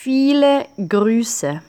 Viele Grüße.